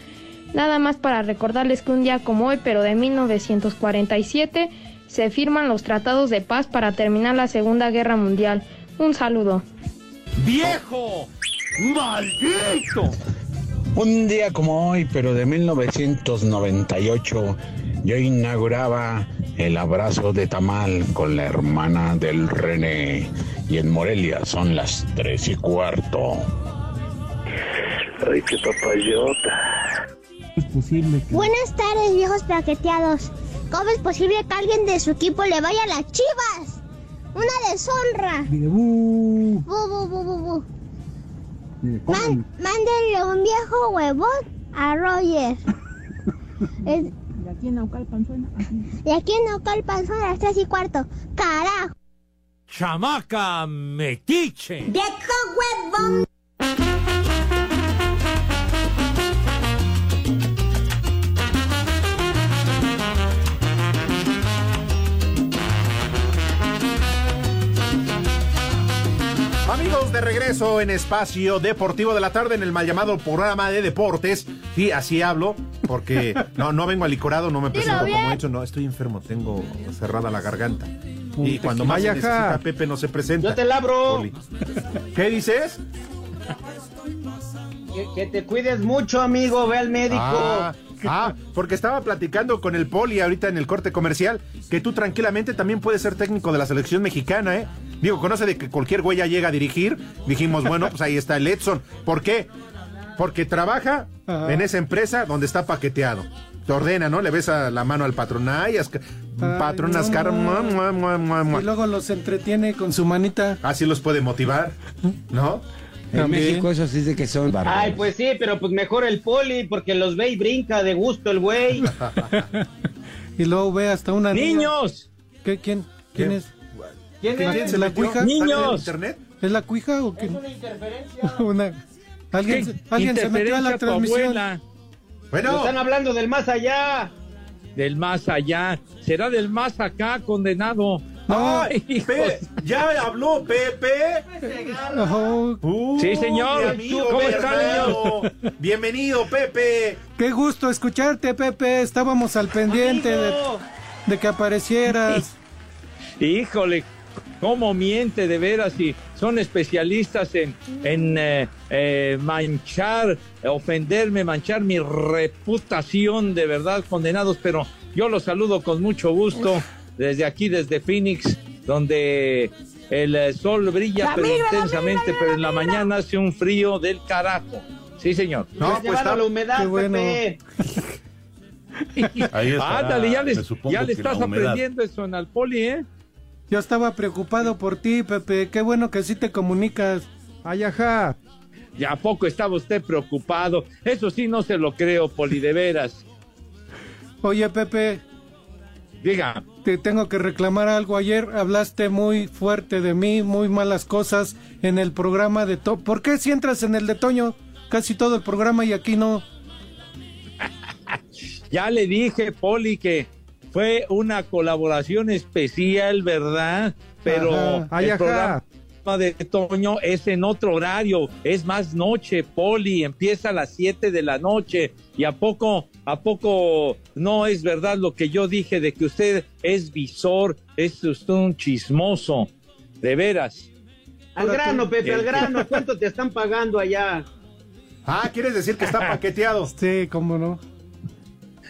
nada más para recordarles que un día como hoy, pero de 1947, se firman los tratados de paz para terminar la Segunda Guerra Mundial. Un saludo. ¡Viejo! ¡Maldito! Un día como hoy, pero de 1998, yo inauguraba el abrazo de tamal con la hermana del René. Y en Morelia son las tres y cuarto. Ay, qué papayota. Es posible Buenas tardes, viejos paqueteados. ¿Cómo es posible que alguien de su equipo le vaya a las chivas? Una deshonra. Bu, bu, bu, bu, bu. Man- mándenle un viejo huevón a Roger. Es- Y aquí en Naucalpan suena y aquí en Naucalpan son las tres y cuarto. ¡Carajo! ¡Chamaca metiche! ¡Viejo huevón! De regreso en Espacio Deportivo de la Tarde en el mal llamado programa de deportes. Sí, así hablo, porque no, no vengo alicorado, no me presento como he hecho, no, estoy enfermo, tengo cerrada la garganta. Y cuando más necesita, ja. Pepe no se presenta. Yo te labro. Poli. ¿Qué dices? Que, que te cuides mucho, amigo. Ve al médico. Ah, ah, porque estaba platicando con el Poli ahorita en el corte comercial que tú tranquilamente también puedes ser técnico de la selección mexicana, ¿eh? Digo, conoce de que cualquier güey ya llega a dirigir. Dijimos, bueno, pues ahí está el Edson. ¿Por qué? Porque trabaja Ajá. en esa empresa donde está paqueteado. Te ordena, ¿no? Le besa la mano al patrón. Ay, patrón Ascar. no. Y luego los entretiene con su manita. Así los puede motivar, ¿no? En. México eso sí de que son Ay, bárbaros. pues sí, pero pues mejor el poli, porque los ve y brinca de gusto el güey. Y luego ve hasta una niña. ¡Niños! ¿Qué, ¿Quién? ¿Quién ¿Qué? es? ¿Quién ¿Quién es? es? ¿La cuija? ¡Niños! ¿Es la cuija o qué? Es una interferencia. Una- ¿Alguien, ¿Qué se- alguien se metió a la transmisión? Bueno, Están hablando del más allá. Del más allá. Será del más acá, condenado. ¡Ay! Pe- ¡Ya habló Pepe! Uh, Sí, señor. amigo ¿Cómo Herrero. Bienvenido, Pepe. qué gusto escucharte, Pepe. Estábamos al pendiente de, que aparecieras. Híjole, cómo miente de veras y son especialistas en, en eh, eh, manchar, ofenderme, manchar mi reputación de verdad, condenados, pero yo los saludo con mucho gusto desde aquí, desde Phoenix, donde el eh, sol brilla pero intensamente, pero en la mañana hace un frío del carajo. Sí, señor. No, pues llevado está. la humedad, qué bueno. Pepe. Ahí está, Ándale, ya, les- ya le estás aprendiendo eso en al poli, ¿eh? Yo estaba preocupado por ti, Pepe. Qué bueno que sí te comunicas. Ay, ajá. ¿Ya a poco estaba usted preocupado? Eso sí no se lo creo, Poli, de veras. Oye, Pepe, Diga, te tengo que reclamar algo. Ayer hablaste muy fuerte de mí, muy malas cosas en el programa de Toño. ¿Por qué si entras en el de Toño casi todo el programa y aquí no? ya le dije, Poli, que fue una colaboración especial, ¿verdad? Pero Ajá. Ay, el programa de Toño es en otro horario, es más noche, Poli, empieza a las 7 de la noche. ¿Y a poco, a poco no es verdad lo que yo dije de que usted es visor, es usted un chismoso? De veras. Al grano, Pepe, al El- grano. ¿Cuánto te están pagando allá? Ah, ¿quieres decir que está paqueteado? Sí, cómo no.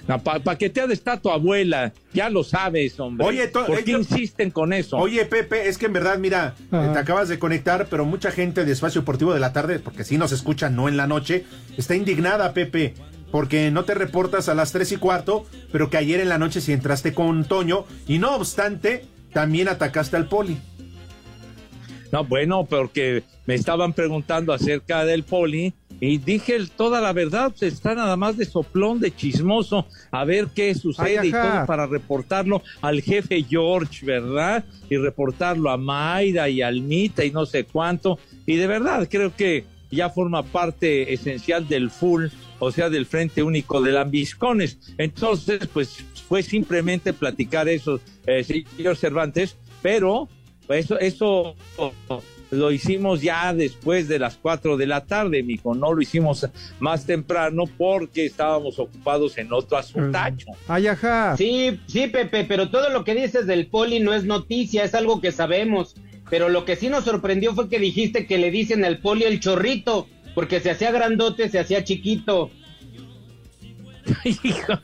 No, pa paqueteada está tu abuela, ya lo sabes, hombre. Oye, ¿por qué ellos- insisten con eso? Oye, Pepe, es que en verdad, mira, Ajá. eh, te acabas de conectar, pero mucha gente de Espacio Deportivo de la tarde, porque sí nos escuchan, no en la noche, está indignada, Pepe, porque no te reportas a las tres y cuarto, pero que ayer en la noche sí entraste con Toño, y no obstante, también atacaste al poli. No, bueno, porque me estaban preguntando acerca del poli y dije toda la verdad, pues está nada más de soplón, de chismoso, a ver qué sucede Ay, y todo para reportarlo al jefe George, ¿verdad? Y reportarlo a Mayra y a Almita y no sé cuánto. Y de verdad, creo que ya forma parte esencial del full, o sea, del Frente Único de Lambiscones. Entonces, pues fue simplemente platicar eso, eh, señor Cervantes, pero eso, eso lo hicimos ya después de las 4 de la tarde, mijo. No lo hicimos más temprano porque estábamos ocupados en otro asuntacho. Ay, ajá. Sí, sí, Pepe, pero todo lo que dices del poli no es noticia, es algo que sabemos. Pero lo que sí nos sorprendió fue que dijiste que le dicen al poli el chorrito, porque se hacía grandote, se hacía chiquito. Hijo,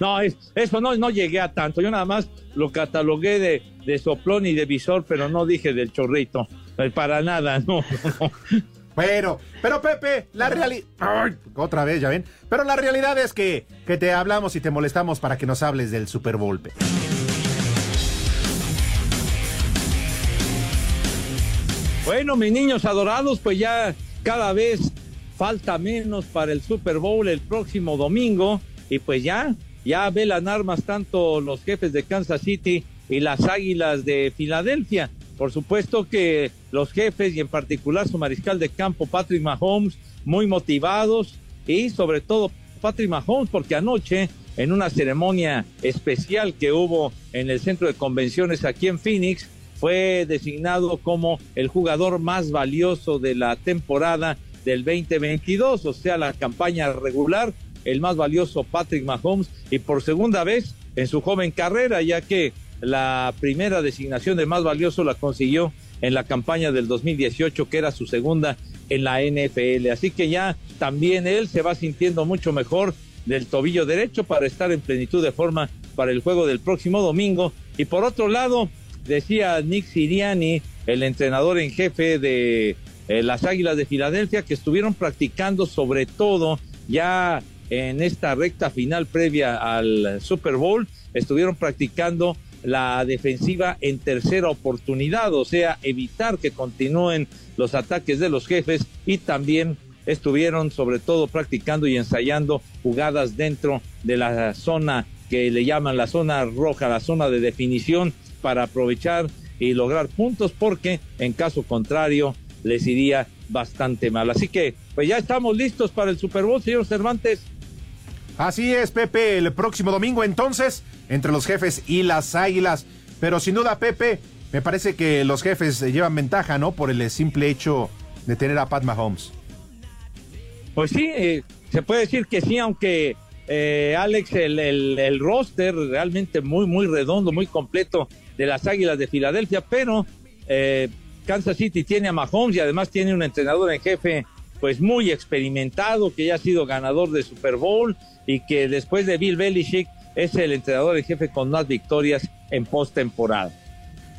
no, es- eso no, no llegué a tanto. Yo nada más lo catalogué de, de soplón y de visor, pero no dije del chorrito. Eh, Para nada, no. Pero, pero Pepe, la realidad... Otra vez, ya ven. Pero la realidad es que, que te hablamos y te molestamos para que nos hables del Super Bowl. Pepe. Bueno, mis niños adorados, pues ya cada vez falta menos para el Super Bowl el próximo domingo y pues ya, ya velan armas tanto los jefes de Kansas City y las Águilas de Filadelfia. Por supuesto que los jefes y en particular su mariscal de campo Patrick Mahomes muy motivados y sobre todo Patrick Mahomes porque anoche en una ceremonia especial que hubo en el centro de convenciones aquí en Phoenix fue designado como el jugador más valioso de la temporada del 2022, o sea, la campaña regular, el más valioso Patrick Mahomes y por segunda vez en su joven carrera, ya que la primera designación de más valioso la consiguió en la campaña del 2018, que era su segunda en la NFL. Así que ya también él se va sintiendo mucho mejor del tobillo derecho para estar en plenitud de forma para el juego del próximo domingo. Y por otro lado, decía Nick Siriani, el entrenador en jefe de eh, las Águilas de Filadelfia, que estuvieron practicando sobre todo ya en esta recta final previa al Super Bowl, estuvieron practicando la defensiva en tercera oportunidad, o sea, evitar que continúen los ataques de los jefes y también estuvieron sobre todo practicando y ensayando jugadas dentro de la zona que le llaman la zona roja, la zona de definición para aprovechar y lograr puntos porque en caso contrario les iría bastante mal. Así que pues ya estamos listos para el Super Bowl, señor Cervantes. Así es, Pepe, el próximo domingo entonces, entre los jefes y las águilas. Pero sin duda, Pepe, me parece que los jefes llevan ventaja, ¿no? Por el simple hecho de tener a Pat Mahomes. Pues sí, eh, se puede decir que sí, aunque eh, Alex, el, el, roster realmente muy, muy redondo, muy completo de las Águilas de Filadelfia, pero eh, Kansas City tiene a Mahomes y además tiene un entrenador en jefe pues muy experimentado, que ya ha sido ganador de Super Bowl y que después de Bill Belichick es el entrenador en jefe con más victorias en postemporada.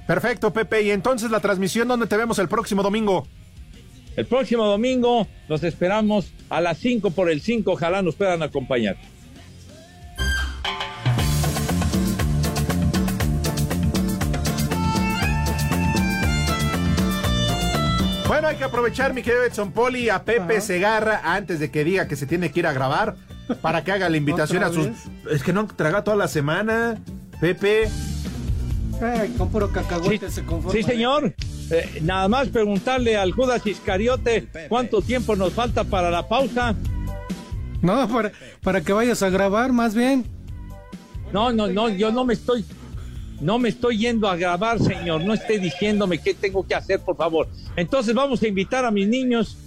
Perfecto, Pepe. Y entonces la transmisión, ¿dónde te vemos el próximo domingo? El próximo domingo los esperamos a las 5 por el 5. Ojalá nos puedan acompañar. Bueno, hay que aprovechar, mi querido Edson Poli, a Pepe Segarra antes de que diga que se tiene que ir a grabar para que haga la invitación a sus. Es que no traga toda la semana, Pepe. Ay, con puro cacahuete sí, se conforma. Sí, señor. Eh, nada más preguntarle al Judas Iscariote cuánto tiempo nos falta para la pausa. No, para, para que vayas a grabar, más bien. No, no, no, yo no me estoy. No me estoy yendo a grabar, señor. No esté diciéndome qué tengo que hacer, por favor. Entonces vamos a invitar a mis niños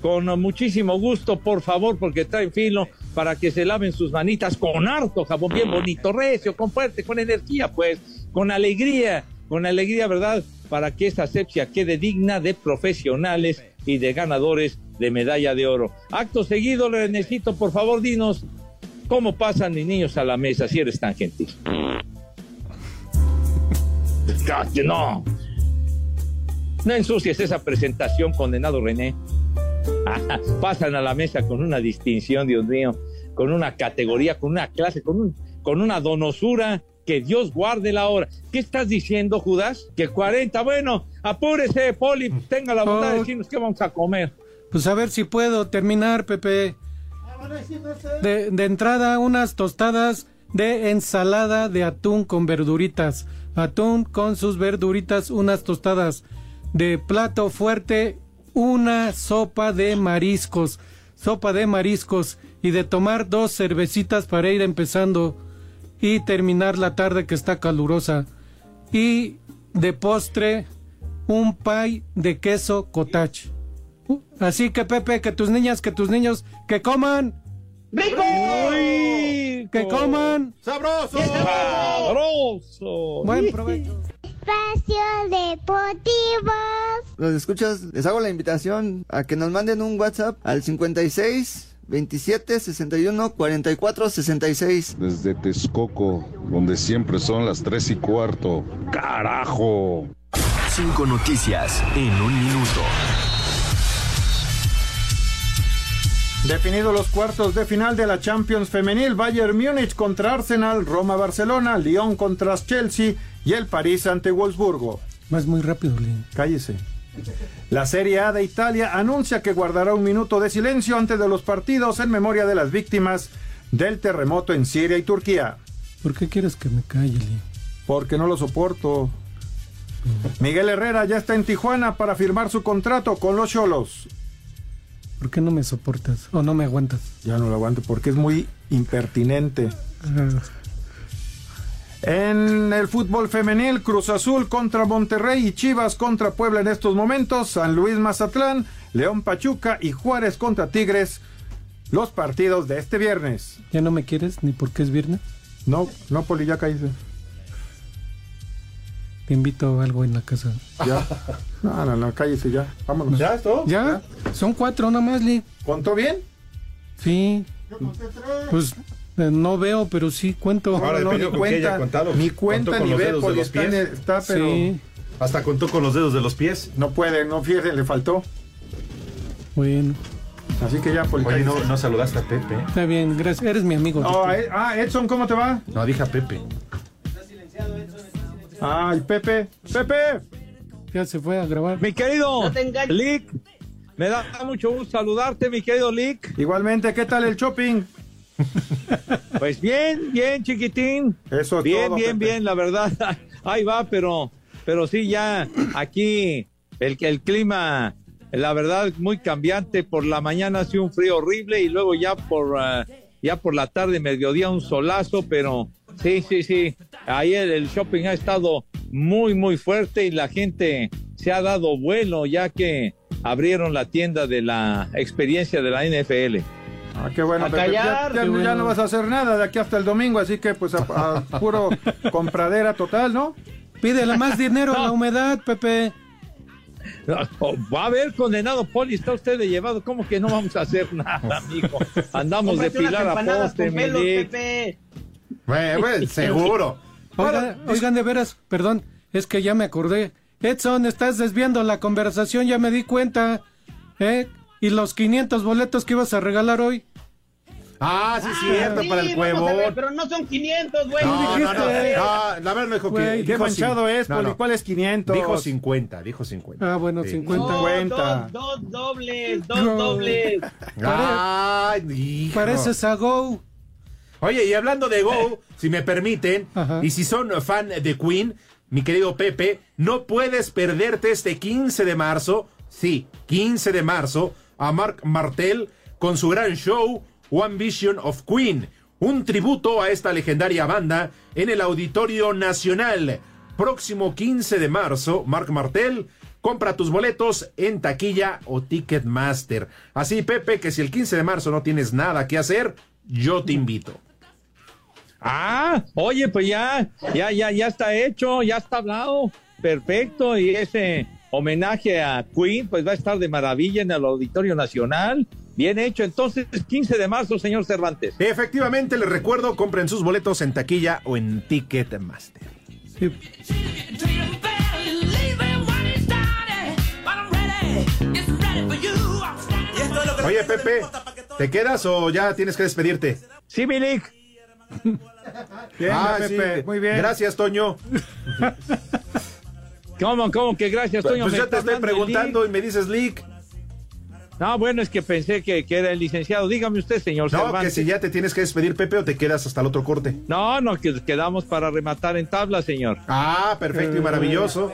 con muchísimo gusto, por favor, porque traen filo para que se laven sus manitas con harto jabón, bien bonito, recio, con fuerte, con energía, pues, con alegría, con alegría, ¿verdad? Para que esta asepsia quede digna de profesionales y de ganadores de medalla de oro. Acto seguido, necesito, por favor, dinos cómo pasan mis niños a la mesa, si eres tan gentil. No. No ensucies esa presentación, condenado René. Pasan a la mesa con una distinción, Dios mío, con una categoría, con una clase, con, un, con una donosura. Que Dios guarde la hora. ¿Qué estás diciendo, Judas? Que 40. Bueno, apúrese, Poli. Tenga la bondad de decirnos qué vamos a comer. Pues a ver si puedo terminar, Pepe. De, de entrada, unas tostadas de ensalada de atún con verduritas. Atún con sus verduritas, unas tostadas de plato fuerte, una sopa de mariscos, sopa de mariscos y de tomar dos cervecitas para ir empezando y terminar la tarde que está calurosa. Y de postre, un pie de queso cottage. Así que Pepe, que tus niñas, que tus niños, que coman. ¡Rico! ¡Que coman! ¡Sabroso! ¡Sabroso! Buen provecho. Espacio Deportivo. Los escuchas, les hago la invitación a que nos manden un WhatsApp al 56 27 61 44 66. Desde Texcoco, donde siempre son las 3 y cuarto. ¡Carajo! Cinco noticias en un minuto. Definidos los cuartos de final de la Champions Femenil, Bayern Múnich contra Arsenal, Roma Barcelona, Lyon contra Chelsea y el París ante Wolfsburgo. Más muy rápido, Lin. Cállese. La Serie A de Italia anuncia que guardará un minuto de silencio antes de los partidos en memoria de las víctimas del terremoto en Siria y Turquía. ¿Por qué quieres que me calle, Lin? Porque no lo soporto. Miguel Herrera ya está en Tijuana para firmar su contrato con los Cholos. ¿Por qué no me soportas o no me aguantas? Ya no lo aguanto porque es muy impertinente. En el fútbol femenil, Cruz Azul contra Monterrey y Chivas contra Puebla en estos momentos, San Luis Mazatlán, León Pachuca y Juárez contra Tigres, los partidos de este viernes. ¿Ya no me quieres ni porque es viernes? No, no, Poli, ya caíste. Te invito a algo en la casa. Ya. No, no, no, cállese ya. Vámonos. ¿Ya es todo? ¿Ya? Son cuatro nomás, Lee. ¿Contó bien? Sí. Pues eh, no veo, pero sí cuento. Ahora no, que haya cuenta, contado. Contó cuenta ni los ve, dedos de Poli, los está, está, pero Sí. Hasta contó con los dedos de los pies. no puede, no fíjese, le faltó. Bueno, Así que ya, Poli. Oye, no, no saludaste a Pepe. está bien, gracias. Eres mi amigo. Oh, eh, ah, Edson, ¿cómo te va? No, dije a Pepe. Ay, Pepe, Pepe. Ya se fue a grabar. Mi querido No. Lick, me da mucho gusto saludarte, mi querido Lick. Igualmente, ¿qué tal el shopping? Pues bien, bien, chiquitín. Eso es Bien, todo, bien, Pepe. bien, la verdad. Ahí va, pero, pero sí, ya aquí el, el clima, la verdad, muy cambiante. Por la mañana hace un frío horrible y luego ya por, ah, ya por la tarde, mediodía, un solazo, pero sí, sí, sí. Ahí el, shopping ha estado muy, muy fuerte y la gente se ha dado vuelo ya que abrieron la tienda de la experiencia de la NFL. Ah, qué bueno, A Pepe. Ya- callar, ya, qué ya bueno. no vas a hacer nada de aquí hasta el domingo, así que pues a, a puro compradera total, ¿no? Pídele más dinero a la No. humedad, Pepe. Oh, Va a haber condenado Poli, está usted de llevado. ¿Cómo que no vamos a hacer nada, amigo? Andamos de pilar a poste. Pepe. Bueno, bueno, seguro. Oiga- oigan, de veras, perdón, es que ya me acordé. Edson, estás desviando la conversación, ya me di cuenta. ¿Eh? ¿Y los 500 boletos que ibas a regalar hoy? Ah, sí, es cierto, Sí, para el cuevón. pero no son 500, güey. No, no, no, dijiste. no, la verdad no dijo que. Qué dijo manchado es, no, no. ¿Cuál es 500? Dijo 50, dijo 50. Ah, bueno, Sí. 50. No, 50. Dos, dos dobles, dos No. dobles. Ay, hijo. Pareces a Go. Oye, y hablando de Go, si me permiten, Ajá. y si son fan de Queen, mi querido Pepe, no puedes perderte este 15 de marzo, sí, 15 de marzo, a Mark Martel con su gran show One Vision of Queen, un tributo a esta legendaria banda en el Auditorio Nacional. Próximo 15 de marzo, Mark Martel. Compra tus boletos en taquilla o Ticketmaster. Así, Pepe, que si el 15 de marzo no tienes nada que hacer, yo te invito. Ah, oye, pues ya, ya, ya, ya está hecho, ya está hablado. Perfecto. Y ese homenaje a Queen, pues va a estar de maravilla en el Auditorio Nacional. Bien hecho. Entonces, 15 de marzo, señor Cervantes. Efectivamente, les recuerdo, compren sus boletos en taquilla o en Ticketmaster. Sí. Oye, Pepe, ¿te quedas o ya tienes que despedirte? Sí, Milik. Bien, Ah, Pepe, sí. muy bien. Gracias, Toño. ¿Cómo, cómo que gracias, Toño? Pues yo te estoy preguntando y me dices Lick. No, bueno, es que pensé que, que era el licenciado. Dígame usted, señor No, que si ya te tienes que despedir, Pepe, o te quedas hasta el otro corte. No, no, que quedamos para rematar en tabla, señor. Ah, perfecto y maravilloso.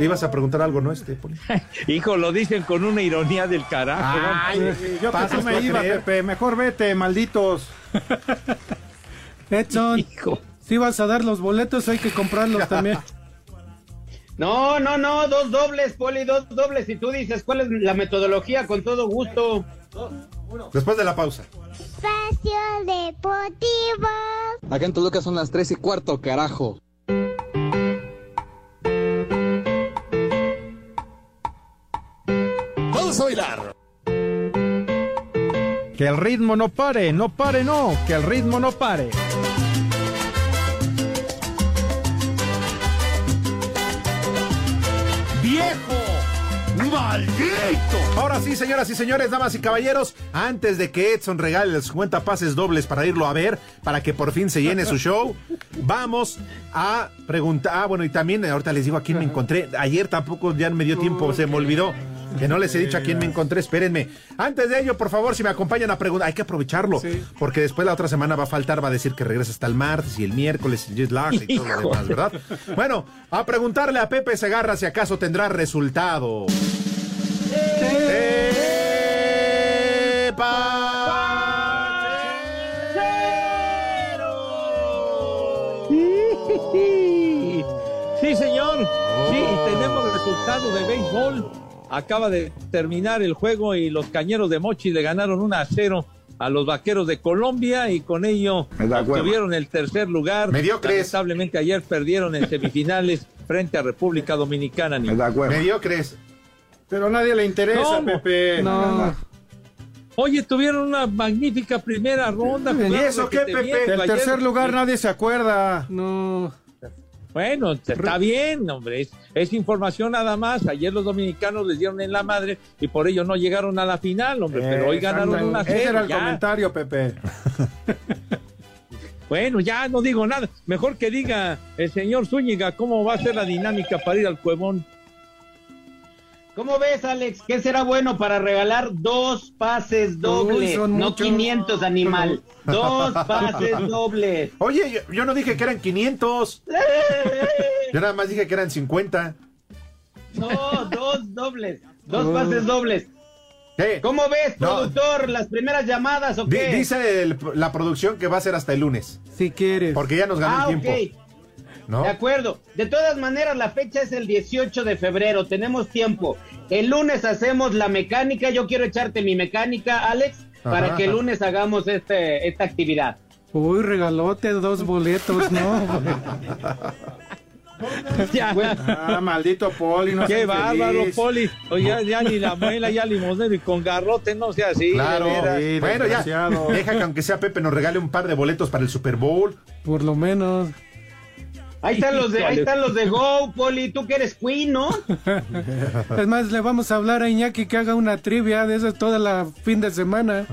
Ibas a preguntar algo, ¿no? Este, Poli? Hijo, lo dicen con una ironía del carajo. Ay, ¿no? Yo que me iba, creer. Pepe. Mejor vete, malditos. Edson, Hijo. si vas a dar los boletos, hay que comprarlos también. No, no, no, dos dobles, Poli, dos dobles. Y tú dices, ¿cuál es la metodología? Con todo gusto. Después de la pausa. Espacio Deportivo. Acá en Toluca son las 3 y cuarto, carajo. Vamos a bailar. Que el ritmo no pare, no pare, no. Que el ritmo no pare. ¡Viejo! ¡Maldito! Ahora sí, señoras y señores, damas y caballeros, antes de que Edson regale los 50 pases dobles para irlo a ver, para que por fin se llene su show, vamos a preguntar. Ah, bueno, y también ahorita les digo a quién me encontré. Ayer tampoco ya me dio tiempo, se me olvidó. Que no les he dicho a quién me encontré, espérenme. Antes de ello, por favor, si me acompañan a preguntar, hay que aprovecharlo, porque después la otra semana va a faltar, va a decir que regresa hasta el martes y el miércoles, y jet y todo lo demás, ¿verdad? Bueno, a preguntarle a Pepe Segarra si acaso tendrá resultado. Sí, y tenemos resultado de béisbol. Acaba de terminar el juego y los cañeros de Mochi le ganaron 1 a 0 a los vaqueros de Colombia y con ello obtuvieron el tercer lugar. Mediocres. Lamentablemente ayer perdieron en semifinales frente a República Dominicana. Mediocres. Pero a nadie le interesa, ¿Cómo? Pepe. No. Oye, tuvieron una magnífica primera ronda. ¿Y eso qué, Pepe? Del Ayer- tercer lugar nadie se acuerda. No. Bueno, está bien, hombre. Es, es información nada más. Ayer los dominicanos les dieron en la madre y por ello no llegaron a la final, hombre. pero hoy ganaron una Ese cero, era el ya. comentario, Pepe. Bueno, ya no digo nada. Mejor que diga el señor Zúñiga cómo va a ser la dinámica para ir al cuevón. ¿Cómo ves, Alex? ¿Qué será bueno para regalar dos pases dobles? son no muchos. 500, animal. Dos pases dobles. Oye, yo, yo no dije que eran 500. Yo nada más dije que eran 50. No, dos dobles. Dos pases dobles. ¿Qué? ¿Cómo ves, No. productor? ¿Las primeras llamadas o qué? dice el- la producción que va a ser hasta el lunes. Si quieres. Porque ya nos ganó Ah, el tiempo. ok. ¿No? De acuerdo. De todas maneras, la fecha es el 18 de febrero. Tenemos tiempo. El lunes hacemos la mecánica. Yo quiero echarte mi mecánica, Alex, para que el lunes hagamos este, esta actividad. Uy, regalote, dos boletos, ¿no? Ah, maldito Poli. No Qué bárbaro. Poli. Oye, ya, ya ni la muela, ya limosnero y con garrote, no sea así. Claro. Sí, bueno, ya. Deja que aunque sea Pepe nos regale un par de boletos para el Super Bowl. Por lo menos. Ahí están los de, ahí están los de Go, Poli. Tú que eres Queen, ¿no? Es más, le vamos a hablar a Iñaki que haga una trivia de esas toda la fin de semana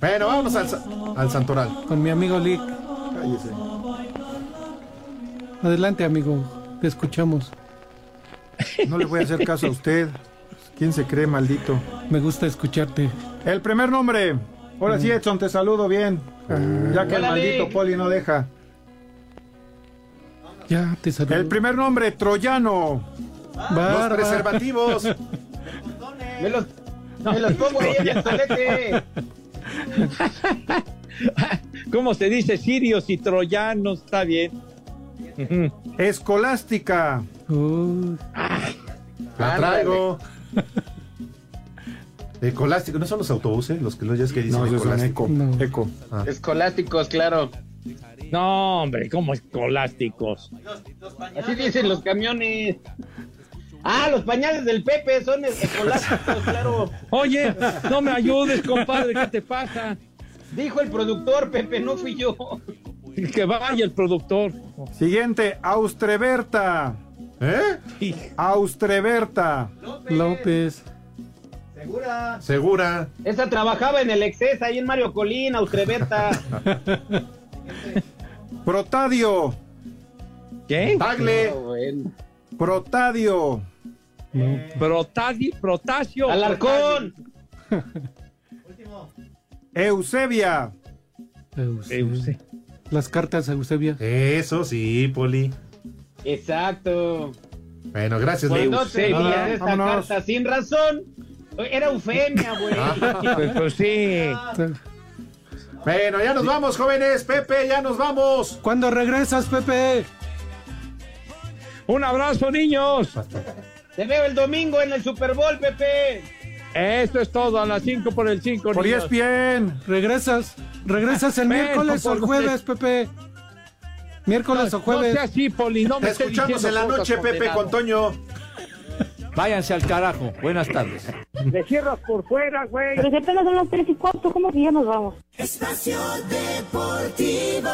Bueno, vámonos al, al Santoral. con mi amigo Lick. Adelante, amigo. Te escuchamos. No le voy a hacer caso a usted. ¿Quién se cree, maldito? Me gusta escucharte. El primer nombre. Ahora sí, Edson, te saludo bien. Ya que el Hola, maldito. Poli no deja. Ya, te saludo. El primer nombre, Troyano. Los preservativos. Me los, me los pongo ahí en el. ¿Cómo se dice? Sirios y troyanos, está bien. Escolástica. Uy, La traigo. Ecolástico, ¿no son los autobuses? Los que los ya es que dicen No, ecolástico. eco. No. Eco. Escolásticos, claro. No, hombre, como escolásticos. Así dicen los camiones. Ah, los pañales del Pepe son es- escolásticos, claro. Oye, no me ayudes, compadre, ¿qué te pasa? Dijo el productor, Pepe, no fui yo. Que vaya el productor. Siguiente, Austreberta. ¿Eh? Austreberta. López. Segura. Esa trabajaba en el Exces, ahí en Mario Colina, Austreberta. Protadio. ¿Qué? Tagle. Ah, bueno. Protadio. Protadi- Protasio. Alarcón. Eusebia. Eusebia. Las cartas, Eusebia. Eso sí, Poli. Exacto. Bueno, gracias, Pues Leo. no te Eusebia. esta Vámonos. carta sin razón. Era eufemia, güey. Pues, pues sí. Bueno, ya nos vamos, jóvenes. Pepe, ya nos vamos. ¿Cuándo regresas, Pepe? Un abrazo, niños. Te veo el domingo en el Super Bowl, Pepe. Esto es todo a las 5 por el 5. Por ESPN. ¿Regresas? ¿Regresas el miércoles o el jueves, Pepe? ¿Miércoles o No jueves? sea así, Poli, no me Te escuchamos en la noche, Pepe, condenado. con Toño. Váyanse al carajo. Buenas tardes. Le cierras por fuera, güey. Pero si apenas son las tres y cuarto, ¿cómo que ya nos vamos? Espacio Deportivo.